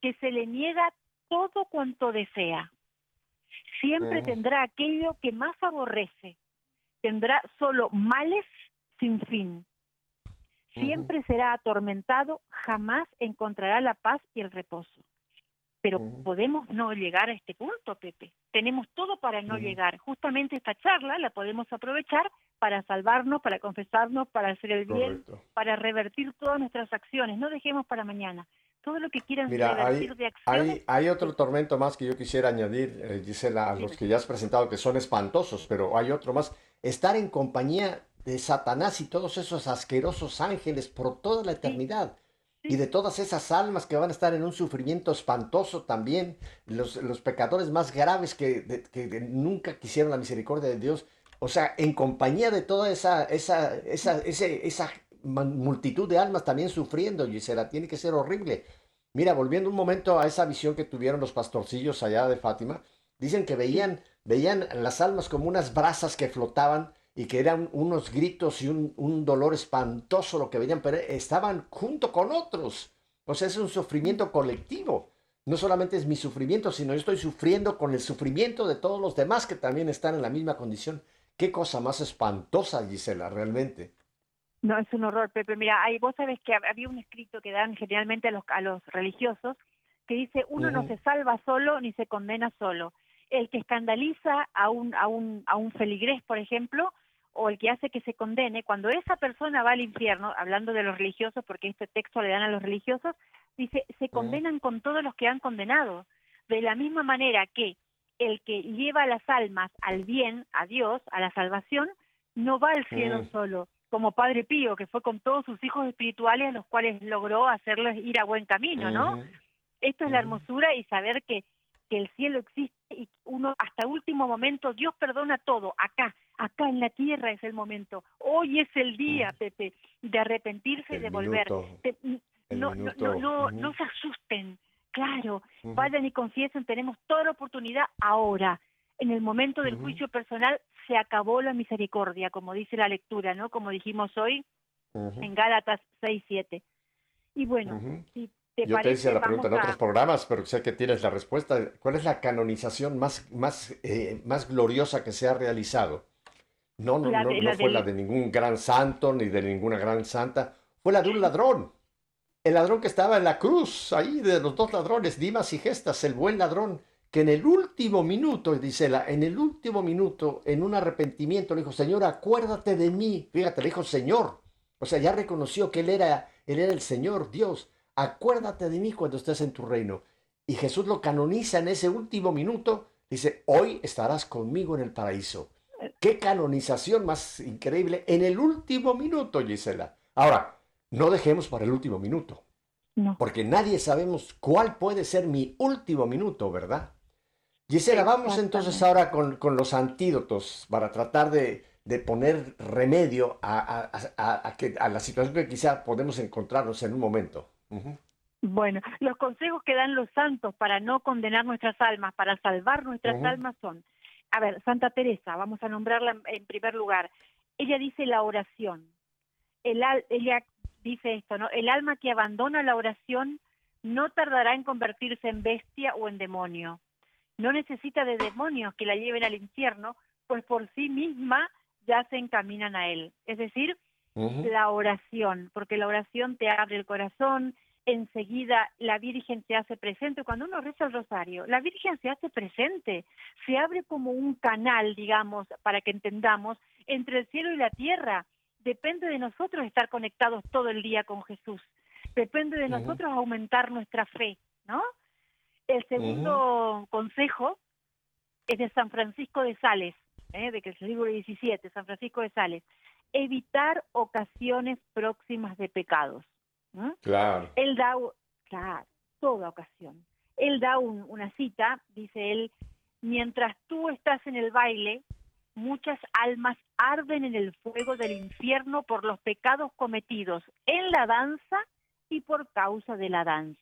que se le niega todo cuanto desea. Siempre tendrá aquello que más aborrece. Tendrá solo males sin fin. Siempre será atormentado, jamás encontrará la paz y el reposo. pero podemos no llegar a este punto, Pepe. Tenemos todo para no llegar. Justamente esta charla la podemos aprovechar para salvarnos, para confesarnos, para hacer el bien, para revertir todas nuestras acciones. No dejemos para mañana. Todo lo que quieran revertir de acciones. Hay, hay, otro tormento más que yo quisiera añadir, eh, Gisela, a los que ya has presentado, que son espantosos, pero hay otro más. Estar en compañía de Satanás y todos esos asquerosos ángeles por toda la eternidad. Y de todas esas almas que van a estar en un sufrimiento espantoso también, los, los pecadores más graves que, que, nunca quisieron la misericordia de Dios, o sea, en compañía de toda esa, esa, esa, esa multitud de almas también sufriendo, Gisela, tiene que ser horrible. Mira, volviendo un momento a esa visión que tuvieron los pastorcillos allá de Fátima, dicen que veían, veían las almas como unas brasas que flotaban y que eran unos gritos y un, dolor espantoso lo que veían, pero estaban junto con otros. O sea, es un sufrimiento colectivo. No solamente es mi sufrimiento, sino yo estoy sufriendo con el sufrimiento de todos los demás que también están en la misma condición. Qué cosa más espantosa, Gisela, realmente. No, es un horror, Pepe. Mira, hay, vos sabés que había un escrito que dan generalmente a los, a los religiosos que dice, uno no se salva solo ni se condena solo. El que escandaliza a un, a un, a un feligrés, por ejemplo, o el que hace que se condene, cuando esa persona va al infierno, hablando de los religiosos, porque este texto le dan a los religiosos, dice, se condenan con todos los que han condenado. De la misma manera que el que lleva las almas al bien, a Dios, a la salvación, no va al cielo solo, como Padre Pío, que fue con todos sus hijos espirituales, a los cuales logró hacerles ir a buen camino, ¿no? Esto es la hermosura y saber que, que el cielo existe y uno hasta último momento, Dios perdona todo, acá, acá en la tierra es el momento. Hoy es el día, Pepe, de arrepentirse y de volver. no, no, no, no, se asusten, claro, vayan y confiesen, tenemos toda la oportunidad ahora. En el momento del juicio personal se acabó la misericordia, como dice la lectura, ¿no? Como dijimos hoy en Gálatas 6, 7. Y bueno, si yo te decía la pregunta en otros programas, pero sé que tienes la respuesta. ¿Cuál es la canonización más, más, eh, más gloriosa que se ha realizado? No, no, no, no fue la de ningún gran santo ni de ninguna gran santa. Fue la de un ladrón. El ladrón que estaba en la cruz, ahí de los dos ladrones, Dimas y Gestas, el buen ladrón, que en el último minuto, dice la, en el último minuto, en un arrepentimiento, le dijo, Señor, acuérdate de mí. Fíjate, le dijo, Señor. O sea, ya reconoció que él era, él era el Señor, Dios acuérdate de mí cuando estés en tu reino. Y Jesús lo canoniza en ese último minuto, dice, hoy estarás conmigo en el paraíso. Qué canonización más increíble en el último minuto, Gisela. Ahora, no dejemos para el último minuto. Porque nadie sabemos cuál puede ser mi último minuto, ¿verdad? Gisela, vamos entonces ahora con, los antídotos para tratar de, poner remedio a, a, la situación que quizá podemos encontrarnos en un momento. Bueno, los consejos que dan los santos para no condenar nuestras almas, para salvar nuestras almas son, a ver, Santa Teresa, vamos a nombrarla en primer lugar, ella dice la oración. El, ella dice esto, ¿no? El alma que abandona la oración no tardará en convertirse en bestia o en demonio. No necesita de demonios que la lleven al infierno, pues por sí misma ya se encaminan a él. Es decir, la oración, porque la oración te abre el corazón, enseguida la Virgen se hace presente. Cuando uno reza el rosario, la Virgen se hace presente, se abre como un canal, digamos, para que entendamos, entre el cielo y la tierra. Depende de nosotros estar conectados todo el día con Jesús. Depende de nosotros aumentar nuestra fe, ¿no? El segundo consejo es de San Francisco de Sales, ¿eh? de que el siglo XVII, San Francisco de Sales evitar ocasiones próximas de pecados. Claro. Él da, claro, toda ocasión. Él da una cita, dice él, mientras tú estás en el baile, muchas almas arden en el fuego del infierno por los pecados cometidos en la danza y por causa de la danza.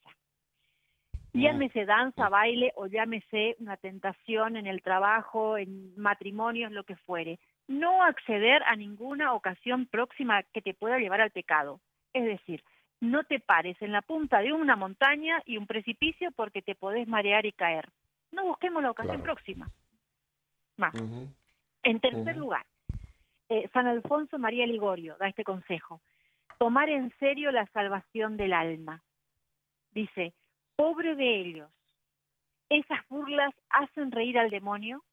Llámese danza, baile o llámese una tentación en el trabajo, en matrimonios, lo que fuere no acceder a ninguna ocasión próxima que te pueda llevar al pecado. Es decir, no te pares en la punta de una montaña y un precipicio porque te podés marear y caer. No busquemos la ocasión próxima. Más. En tercer lugar, eh, San Alfonso María Ligorio da este consejo. Tomar en serio la salvación del alma. Dice, pobre de ellos, Esas burlas hacen reír al demonio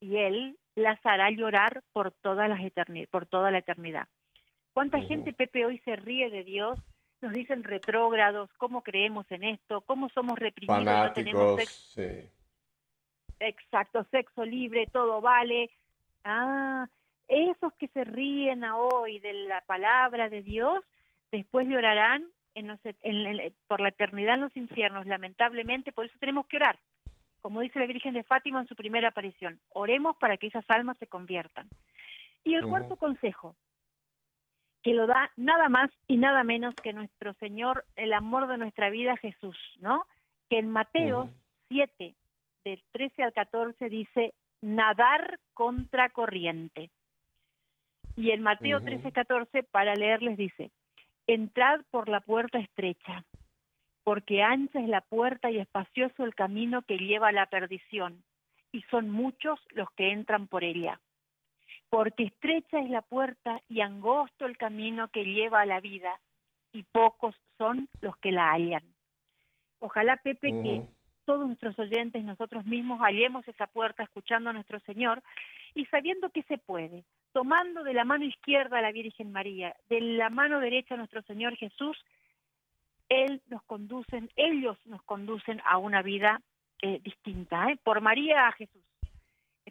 y él las hará llorar por toda, las por toda la eternidad. ¿Cuánta gente, Pepe, hoy se ríe de Dios? Nos dicen retrógrados, ¿cómo creemos en esto? ¿Cómo somos reprimidos? no tenemos sexo? sí. Exacto, sexo libre, todo vale. Ah, esos que se ríen a hoy de la palabra de Dios, después llorarán en los, en, por la eternidad en los infiernos, lamentablemente, por eso tenemos que orar. Como dice la Virgen de Fátima en su primera aparición, oremos para que esas almas se conviertan. Y el cuarto consejo, que lo da nada más y nada menos que nuestro Señor, el amor de nuestra vida, Jesús, ¿no? Que en Mateo 7, del 13 al 14, dice, nadar contra corriente. Y en Mateo 13, 14, para leerles dice, entrad por la puerta estrecha, porque ancha es la puerta y espacioso el camino que lleva a la perdición, y son muchos los que entran por ella porque estrecha es la puerta y angosto el camino que lleva a la vida, y pocos son los que la hallan. Ojalá, Pepe, que todos nuestros oyentes, nosotros mismos, hallemos esa puerta escuchando a nuestro Señor y sabiendo que se puede, tomando de la mano izquierda a la Virgen María, de la mano derecha a nuestro Señor Jesús, Él nos conducen, ellos nos conducen a una vida eh, distinta, ¿eh? por María a Jesús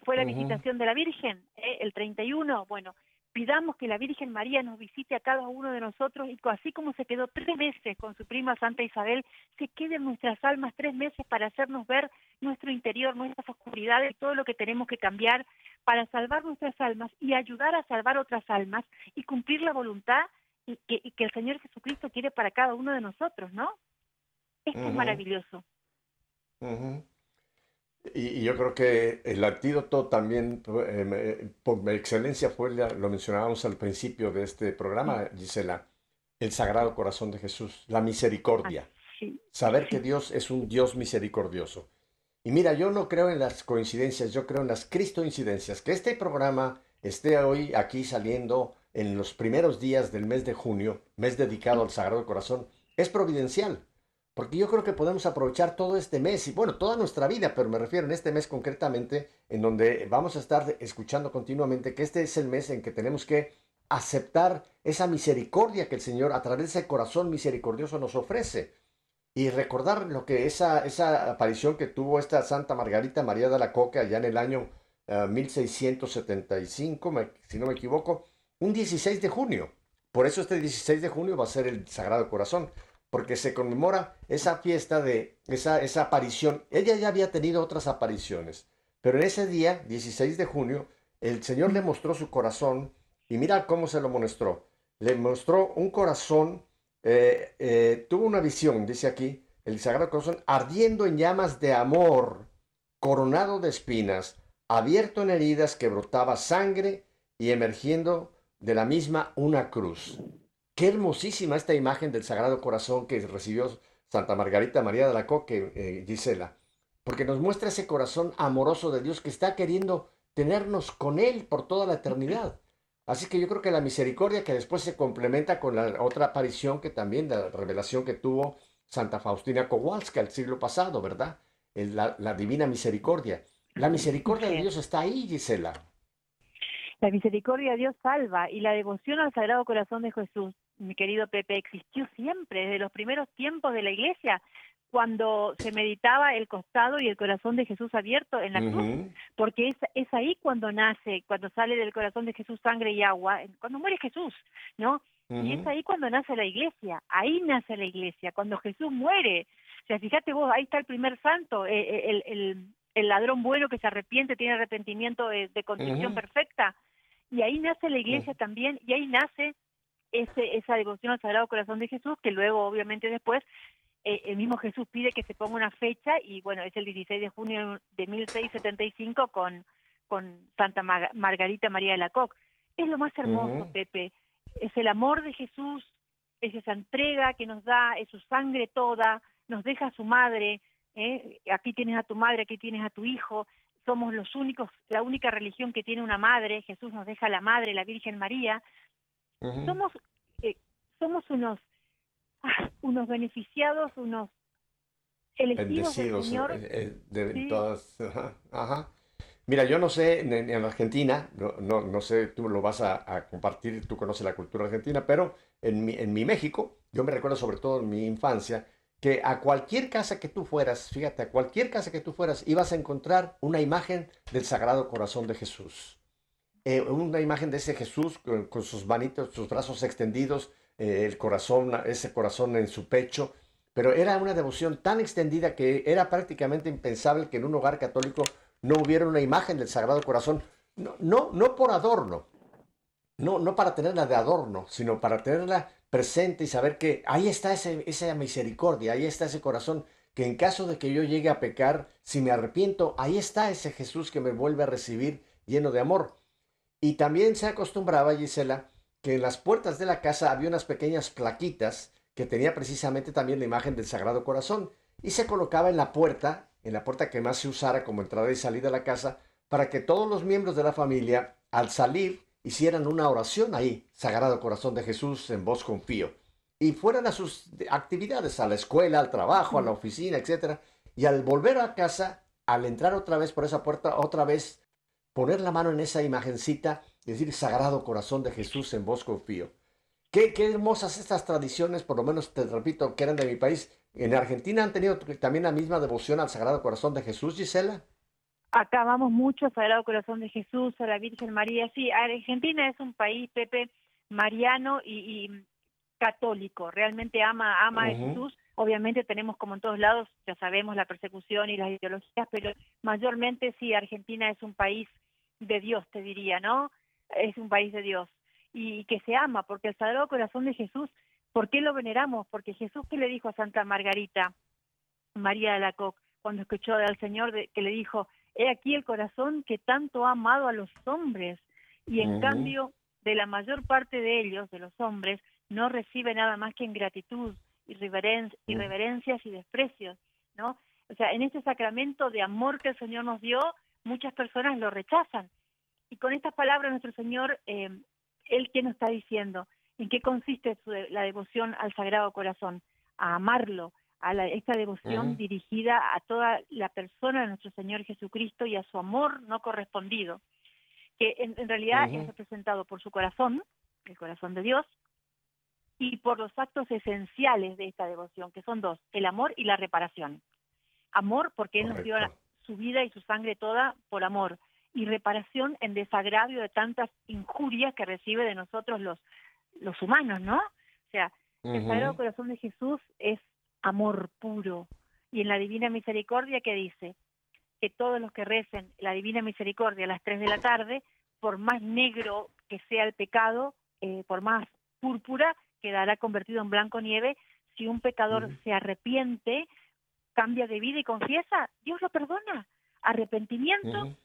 fue la visitación de la Virgen, ¿eh? el 31, bueno, pidamos que la Virgen María nos visite a cada uno de nosotros y así como se quedó tres meses con su prima Santa Isabel, se quede en nuestras almas tres meses para hacernos ver nuestro interior, nuestras oscuridades, todo lo que tenemos que cambiar para salvar nuestras almas y ayudar a salvar otras almas y cumplir la voluntad y que, el Señor Jesucristo quiere para cada uno de nosotros, ¿no? Esto es maravilloso. Y, yo creo que el antídoto también, eh, por excelencia, fue, lo mencionábamos al principio de este programa, Gisela, el Sagrado Corazón de Jesús, la misericordia. Ah, Saber que Dios es un Dios misericordioso. Y mira, yo no creo en las coincidencias, yo creo en las cristoincidencias. Que este programa esté hoy aquí saliendo en los primeros días del mes de junio, mes dedicado al Sagrado Corazón, es providencial. Porque yo creo que podemos aprovechar todo este mes y bueno, toda nuestra vida, pero me refiero en este mes concretamente, en donde vamos a estar escuchando continuamente que este es el mes en que tenemos que aceptar esa misericordia que el Señor a través de ese corazón misericordioso nos ofrece. Y recordar lo que esa, esa aparición que tuvo esta Santa Margarita María de la Coca allá en el año 1675, eh, si no me equivoco, un 16 de junio. Por eso este 16 de junio va a ser el Sagrado Corazón porque se conmemora esa fiesta de esa, aparición. Ella ya había tenido otras apariciones, pero en ese día, 16 de junio, el Señor le mostró su corazón y mira cómo se lo mostró. Le mostró un corazón, eh, eh, tuvo una visión, dice aquí, el Sagrado Corazón, ardiendo en llamas de amor, coronado de espinas, abierto en heridas que brotaba sangre y emergiendo de la misma una cruz. Qué hermosísima esta imagen del Sagrado Corazón que recibió Santa Margarita María de la Coque, eh, Gisela, porque nos muestra ese corazón amoroso de Dios que está queriendo tenernos con Él por toda la eternidad. Así que yo creo que la misericordia que después se complementa con la otra aparición que también, la revelación que tuvo Santa Faustina Kowalska el siglo pasado, ¿verdad? La, la divina misericordia. La misericordia de Dios está ahí, Gisela. La misericordia de Dios salva y la devoción al Sagrado Corazón de Jesús, mi querido Pepe, existió siempre, desde los primeros tiempos de la Iglesia, cuando se meditaba el costado y el corazón de Jesús abierto en la cruz, porque es, es ahí cuando nace, cuando sale del corazón de Jesús sangre y agua, cuando muere Jesús, ¿no? Y es ahí cuando nace la iglesia, ahí nace la iglesia, cuando Jesús muere. O sea, fíjate vos, ahí está el primer santo, eh, eh, el, el, el, ladrón bueno que se arrepiente, tiene arrepentimiento de, de condición perfecta. Y ahí nace la iglesia también, y ahí nace ese, esa devoción al Sagrado Corazón de Jesús, que luego, obviamente, después, eh, el mismo Jesús pide que se ponga una fecha, y bueno, es el 16 de junio de 1675 con, con Santa Margarita María de la Coque. Es lo más hermoso, Pepe. Es el amor de Jesús, es esa entrega que nos da, es su sangre toda, nos deja a su madre, ¿eh? aquí tienes a tu madre, aquí tienes a tu hijo, somos los únicos, la única religión que tiene una madre, Jesús nos deja la madre, la Virgen María, somos, eh, somos unos, ah, unos beneficiados, unos, bendecidos eh, de todas. Ajá, Mira, yo no sé, en, Argentina, no, no, sé, tú lo vas a, compartir, tú conoces la cultura argentina, pero en mi, en mi México, yo me recuerdo sobre todo en mi infancia, que a cualquier casa que tú fueras, fíjate, a cualquier casa que tú fueras, ibas a encontrar una imagen del Sagrado Corazón de Jesús. Eh, una imagen de ese Jesús con, sus manitos, sus brazos extendidos, eh, el corazón, ese corazón en su pecho. Pero era una devoción tan extendida que era prácticamente impensable que en un hogar católico no hubiera una imagen del Sagrado Corazón. No, no, no por adorno, no, no para tenerla de adorno, sino para tenerla presente y saber que ahí está esa misericordia, ahí está ese corazón, que en caso de que yo llegue a pecar, si me arrepiento, ahí está ese Jesús que me vuelve a recibir lleno de amor. Y también se acostumbraba, Gisela, que en las puertas de la casa había unas pequeñas plaquitas que tenía precisamente también la imagen del Sagrado Corazón y se colocaba en la puerta, en la puerta que más se usara como entrada y salida a la casa, para que todos los miembros de la familia, al salir, hicieran una oración ahí, Sagrado Corazón de Jesús, en voz confío, y fueran a sus actividades, a la escuela, al trabajo, a la oficina, etc. Y al volver a casa, al entrar otra vez por esa puerta, otra vez poner la mano en esa imagencita y decir Sagrado Corazón de Jesús, en voz confío. Qué, qué hermosas estas tradiciones, por lo menos te repito, que eran de mi país. ¿En Argentina han tenido también la misma devoción al Sagrado Corazón de Jesús, Gisela? Acá vamos mucho Sagrado Corazón de Jesús, a la Virgen María. Sí, Argentina es un país, Pepe, mariano y, católico. Realmente ama, ama a Jesús. Obviamente tenemos, como en todos lados, ya sabemos, la persecución y las ideologías, pero mayormente sí, Argentina es un país de Dios, te diría, ¿no? Es un país de Dios. Y que se ama, porque el Sagrado Corazón de Jesús, ¿por qué lo veneramos? Porque Jesús, ¿qué le dijo a Santa Margarita, María de la Coque, cuando escuchó al Señor que le dijo, He aquí el corazón que tanto ha amado a los hombres y en cambio de la mayor parte de ellos, de los hombres, no recibe nada más que ingratitud, irreverencias y desprecios, ¿no? O sea, en este sacramento de amor que el Señor nos dio, muchas personas lo rechazan. Y con estas palabras nuestro Señor, eh, Él que nos está diciendo, ¿en qué consiste la devoción al Sagrado Corazón? A amarlo, a esta devoción dirigida a toda la persona de nuestro Señor Jesucristo y a su amor no correspondido, que en, realidad es representado por su corazón, el corazón de Dios, y por los actos esenciales de esta devoción, que son dos, el amor y la reparación. Amor porque Él nos dio su vida y su sangre toda por amor, y reparación en desagravio de tantas injurias que recibe de nosotros los, los humanos, ¿no? O sea, el Sagrado Corazón de Jesús es amor puro. Y en la Divina Misericordia que dice que todos los que recen la Divina Misericordia a las 3 de la tarde, por más negro que sea el pecado, eh, por más púrpura, quedará convertido en blanco nieve. Si un pecador se arrepiente, cambia de vida y confiesa, Dios lo perdona. Arrepentimiento,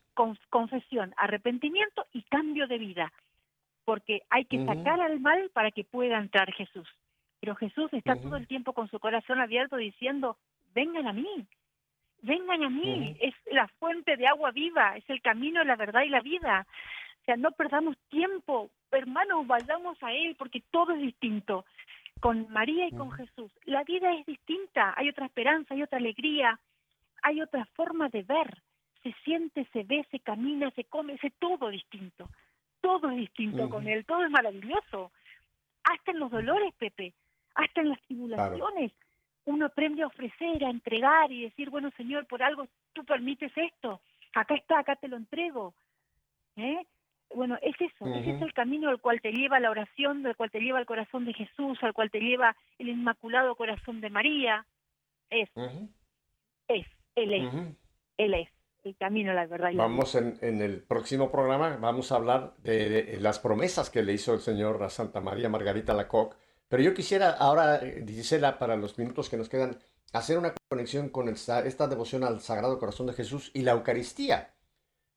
confesión, arrepentimiento y cambio de vida. Porque hay que sacar al mal para que pueda entrar Jesús. Pero Jesús está todo el tiempo con su corazón abierto diciendo, vengan a mí, vengan a mí, es la fuente de agua viva, es el camino, la verdad y la vida. O sea, no perdamos tiempo, hermanos, vayamos a Él porque todo es distinto. Con María y con Jesús, la vida es distinta, hay otra esperanza, hay otra alegría, hay otra forma de ver. Se siente, se ve, se camina, se come, es todo distinto. Todo es distinto con Él, todo es maravilloso. Hasta en los dolores, Pepe hasta en las tribulaciones. Uno aprende a ofrecer, a entregar y decir, bueno Señor, por algo tú permites esto, acá está, acá te lo entrego. ¿Eh? Bueno, es eso, ese es el camino al cual te lleva la oración, al cual te lleva el corazón de Jesús, al cual te lleva el inmaculado corazón de María. Es, es, Él es, Él es el camino, la verdad. vamos en, en, el próximo programa, vamos a hablar de, las promesas que le hizo el Señor a Santa María Margarita Lacoque pero yo quisiera ahora, Gisela, para los minutos que nos quedan, hacer una conexión con esta, devoción al Sagrado Corazón de Jesús y la Eucaristía.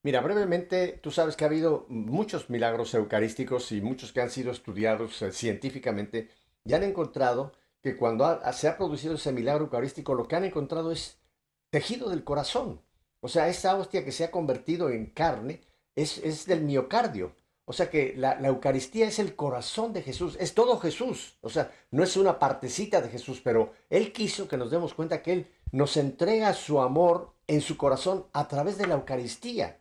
Mira, brevemente, tú sabes que ha habido muchos milagros eucarísticos y muchos que han sido estudiados eh, científicamente y han encontrado que cuando se ha producido ese milagro eucarístico, lo que han encontrado es tejido del corazón. O sea, esa hostia que se ha convertido en carne es, es del miocardio. O sea que la, la, Eucaristía es el corazón de Jesús, es todo Jesús. O sea, no es una partecita de Jesús, pero Él quiso que nos demos cuenta que Él nos entrega su amor en su corazón a través de la Eucaristía.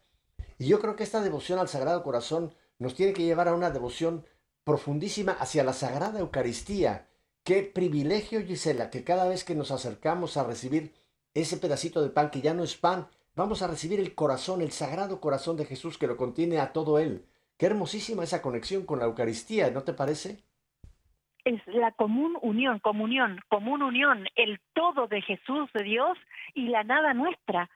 Y yo creo que esta devoción al Sagrado Corazón nos tiene que llevar a una devoción profundísima hacia la Sagrada Eucaristía. Qué privilegio, Gisela, que cada vez que nos acercamos a recibir ese pedacito de pan que ya no es pan, vamos a recibir el corazón, el Sagrado Corazón de Jesús que lo contiene a todo Él. Qué hermosísima esa conexión con la Eucaristía, ¿no te parece? Es la común unión, comunión, común unión, el todo de Jesús, de Dios, y la nada nuestra,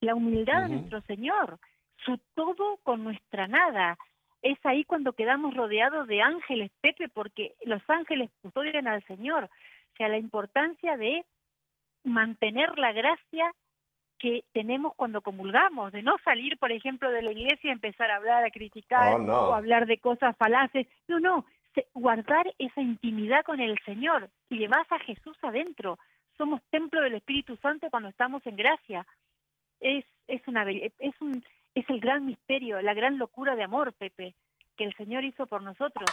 la humildad de nuestro Señor, su todo con nuestra nada. Es ahí cuando quedamos rodeados de ángeles, Pepe, porque los ángeles custodian al Señor. O sea, la importancia de mantener la gracia que tenemos cuando comulgamos, de no salir, por ejemplo, de la iglesia y empezar a hablar, a criticar Oh, no. o hablar de cosas falaces. No, no, guardar esa intimidad con el Señor y llevas a Jesús adentro. Somos templo del Espíritu Santo cuando estamos en gracia. Es es una es un es el gran misterio, la gran locura de amor, Pepe, que el Señor hizo por nosotros.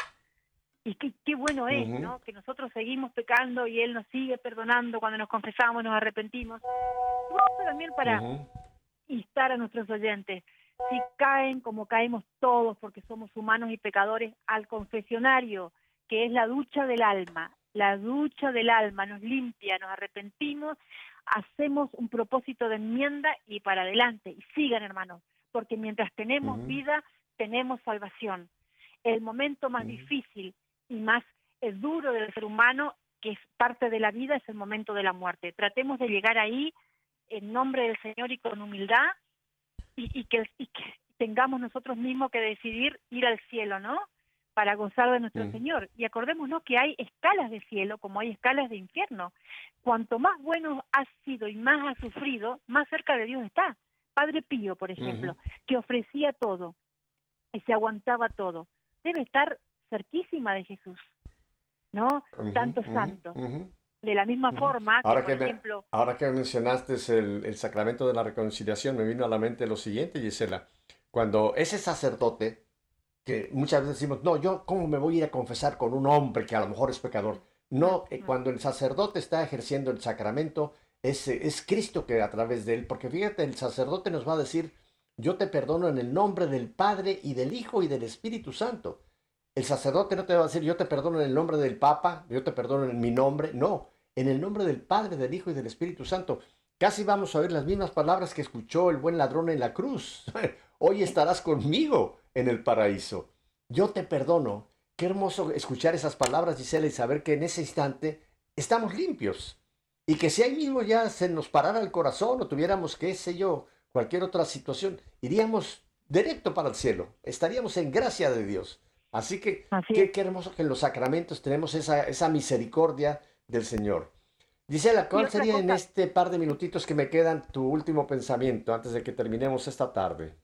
Y qué, qué bueno es, Ujú. ¿no? Que nosotros seguimos pecando y Él nos sigue perdonando cuando nos confesamos, nos arrepentimos. Esto también para Ujú. instar a nuestros oyentes, si caen como caemos todos, porque somos humanos y pecadores, al confesionario, que es la ducha del alma, la ducha del alma, nos limpia, nos arrepentimos, hacemos un propósito de enmienda y para adelante, y sigan hermanos, porque mientras tenemos Ujú. vida, tenemos salvación. El momento más difícil y más eh, duro del ser humano, que es parte de la vida, es el momento de la muerte. Tratemos de llegar ahí en nombre del Señor y con humildad y, y que, y que tengamos nosotros mismos que decidir ir al cielo, ¿no? Para gozar de nuestro Mm. Señor. Y acordémonos que hay escalas de cielo como hay escalas de infierno. Cuanto más bueno has sido y más has sufrido, más cerca de Dios está. Padre Pío, por ejemplo, que ofrecía todo y se aguantaba todo, debe estar cerquísima de Jesús, ¿no? Ujú, Tanto ujú, santo. ujú. De la misma forma que, Ahora por que me- ejemplo, Ahora que mencionaste el, el sacramento de la reconciliación, me vino a la mente lo siguiente, Gisela. Cuando ese sacerdote, que muchas veces decimos, no, yo, ¿cómo me voy a ir a confesar con un hombre que a lo mejor es pecador? No, eh, cuando el sacerdote está ejerciendo el sacramento, es, es Cristo que a través de él, porque fíjate, el sacerdote nos va a decir, yo te perdono en el nombre del Padre y del Hijo y del Espíritu Santo. El sacerdote no te va a decir, yo te perdono en el nombre del Papa, yo te perdono en mi nombre. No, en el nombre del Padre, del Hijo y del Espíritu Santo. Casi vamos a oír las mismas palabras que escuchó el buen ladrón en la cruz. *laughs* Hoy estarás conmigo en el paraíso. Yo te perdono. Qué hermoso escuchar esas palabras, Gisela, y saber que en ese instante estamos limpios. Y que si ahí mismo ya se nos parara el corazón o tuviéramos, qué sé yo, cualquier otra situación, iríamos directo para el cielo. Estaríamos en gracia de Dios. Así que Así qué, hermoso que en los sacramentos tenemos esa, esa misericordia del Señor. Gisela, ¿cuál sería en este par de minutitos que me quedan tu último pensamiento antes de que terminemos esta tarde?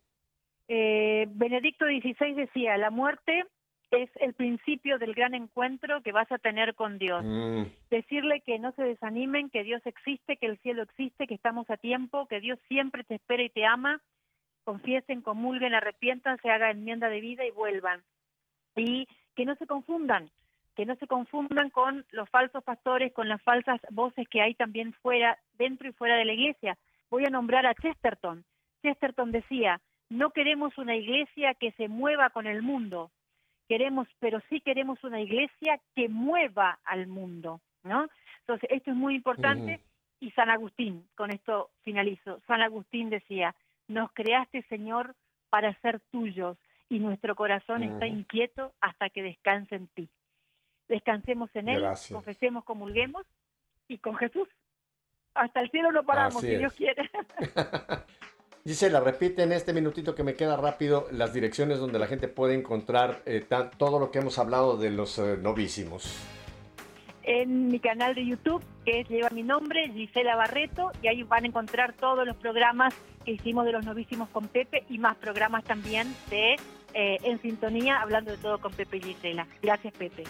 eh, Benedicto XVI decía, la muerte es el principio del gran encuentro que vas a tener con Dios. Mm, Decirle que no se desanimen, que Dios existe, que el cielo existe, que estamos a tiempo, que Dios siempre te espera y te ama. Confiesen, comulguen, arrepientan, se hagan enmienda de vida y vuelvan. Y que no se confundan, que no se confundan con los falsos pastores, con las falsas voces que hay también fuera, dentro y fuera de la iglesia. Voy a nombrar a Chesterton. Chesterton decía, no queremos una iglesia que se mueva con el mundo, queremos, pero sí queremos una iglesia que mueva al mundo, ¿no? Entonces, esto es muy importante. Y San Agustín, con esto finalizo. San Agustín decía, nos creaste, Señor, para ser tuyos, y nuestro corazón está inquieto hasta que descanse en ti. Descansemos en Él, Gracias. confesemos, comulguemos, y con Jesús. Hasta el cielo no paramos, Así si es. Dios quiere. *laughs* Gisela, repite en este minutito que me queda rápido las direcciones donde la gente puede encontrar eh, tan- todo lo que hemos hablado de los eh, novísimos. en mi canal de YouTube, que es, lleva mi nombre, Gisela Barreto, y ahí van a encontrar todos los programas que hicimos de los novísimos con Pepe y más programas también de eh, En Sintonía, hablando de todo con Pepe Gisela. Gracias, Pepe.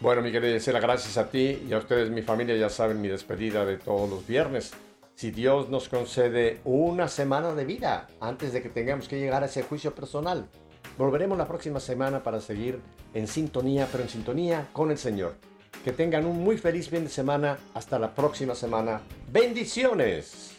Bueno, mi querida Gisela, gracias a ti y a ustedes, mi familia, ya saben mi despedida de todos los viernes. Si Dios nos concede una semana de vida antes de que tengamos que llegar a ese juicio personal, Volveremos la próxima semana para seguir en sintonía, pero en sintonía con el Señor. Que tengan un muy feliz fin de semana. Hasta la próxima semana. Bendiciones.